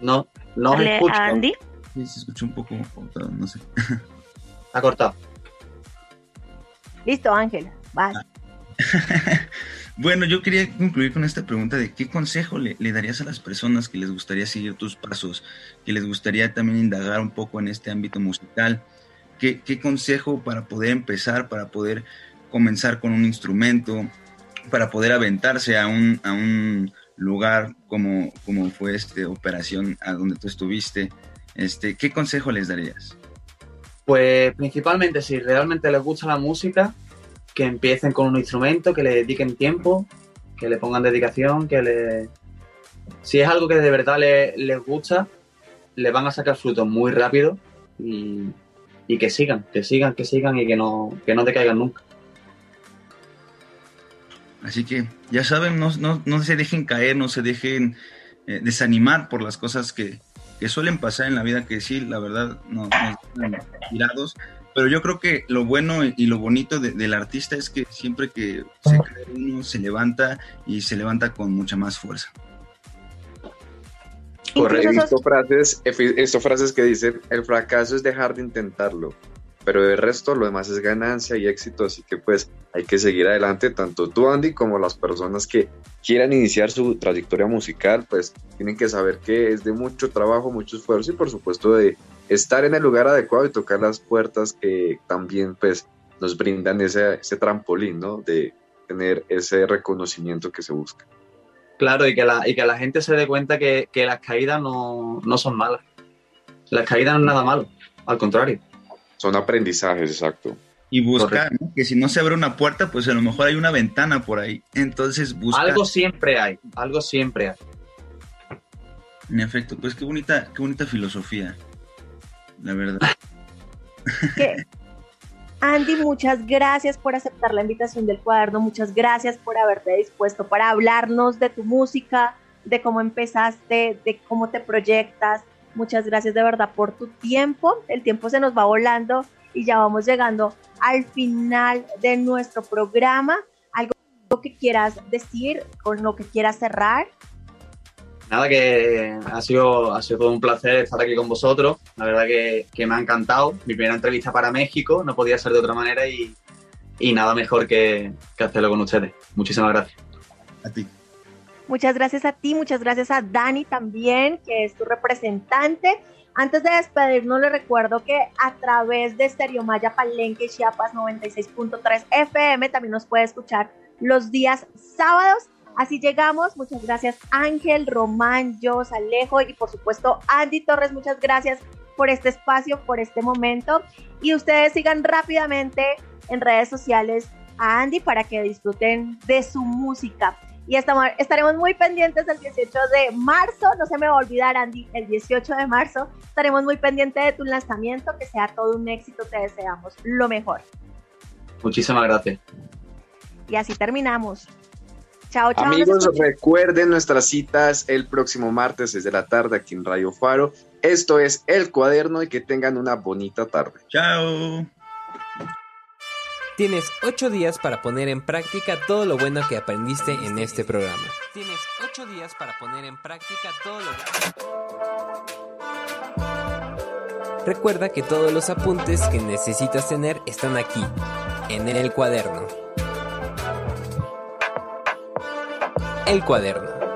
No, no os Dale escucho. Andy. Sí, se escucha un poco cortado, no sé. Ha cortado. Listo, Ángel. Vas. [laughs] Bueno, yo quería concluir con esta pregunta de qué consejo le, le darías a las personas que les gustaría seguir tus pasos, que les gustaría también indagar un poco en este ámbito musical. ¿Qué, qué consejo para poder empezar, para poder comenzar con un instrumento, para poder aventarse a un, a un lugar como, como fue este operación a donde tú estuviste? Este, ¿Qué consejo les darías? Pues principalmente si realmente les gusta la música, que empiecen con un instrumento, que le dediquen tiempo, que le pongan dedicación, que le... Si es algo que de verdad le- les gusta, le van a sacar frutos muy rápido y, y que sigan, que sigan, que sigan y que no, que no te caigan nunca. Así que ya saben, no, no, no se dejen caer, no se dejen eh, desanimar por las cosas que, que suelen pasar en la vida, que sí, la verdad, nos, nos tirados. Pero yo creo que lo bueno y lo bonito de- del artista es que siempre que se cae uno, se levanta y se levanta con mucha más fuerza. Correcto. Frases, he visto frases que dicen, el fracaso es dejar de intentarlo, pero el resto, lo demás es ganancia y éxito, así que pues hay que seguir adelante, tanto tú Andy como las personas que quieran iniciar su trayectoria musical, pues tienen que saber que es de mucho trabajo, mucho esfuerzo y por supuesto de estar en el lugar adecuado y tocar las puertas que también pues nos brindan ese, ese trampolín, ¿no? De tener ese reconocimiento que se busca. Claro, y que la, y que la gente se dé cuenta que, que las caídas no, no son malas. Las caídas no es nada malo, al contrario. Son aprendizajes, exacto. Y buscar. ¿no? que si no se abre una puerta, pues a lo mejor hay una ventana por ahí. Entonces busca. Algo siempre hay, algo siempre hay. En efecto, pues qué bonita, qué bonita filosofía. La verdad. [laughs] Andy, muchas gracias por aceptar la invitación del cuaderno, muchas gracias por haberte dispuesto para hablarnos de tu música, de cómo empezaste, de cómo te proyectas. Muchas gracias de verdad por tu tiempo. El tiempo se nos va volando y ya vamos llegando al final de nuestro programa. Algo que quieras decir, con lo que quieras cerrar. Nada, que ha sido, ha sido todo un placer estar aquí con vosotros. La verdad que, que me ha encantado. Mi primera entrevista para México no podía ser de otra manera y, y nada mejor que, que hacerlo con ustedes. Muchísimas gracias. A ti. Muchas gracias a ti, muchas gracias a Dani también, que es tu representante. Antes de despedirnos, les recuerdo que a través de Stereo Maya Palenque Chiapas 96.3 FM también nos puede escuchar los días sábados. Así llegamos. Muchas gracias Ángel, Román, Jos, Alejo y por supuesto Andy Torres. Muchas gracias por este espacio, por este momento. Y ustedes sigan rápidamente en redes sociales a Andy para que disfruten de su música. Y estamos, estaremos muy pendientes el 18 de marzo, no se me va a olvidar Andy, el 18 de marzo estaremos muy pendientes de tu lanzamiento, que sea todo un éxito, te deseamos lo mejor. Muchísimas gracias. Y así terminamos. Chao, chao. Amigos, recuerden nuestras citas el próximo martes desde la tarde aquí en Radio Faro. Esto es El Cuaderno y que tengan una bonita tarde. Chao. Tienes ocho días para poner en práctica todo lo bueno que aprendiste en este programa. Tienes ocho días para poner en práctica todo lo Recuerda que todos los apuntes que necesitas tener están aquí, en el cuaderno. El cuaderno.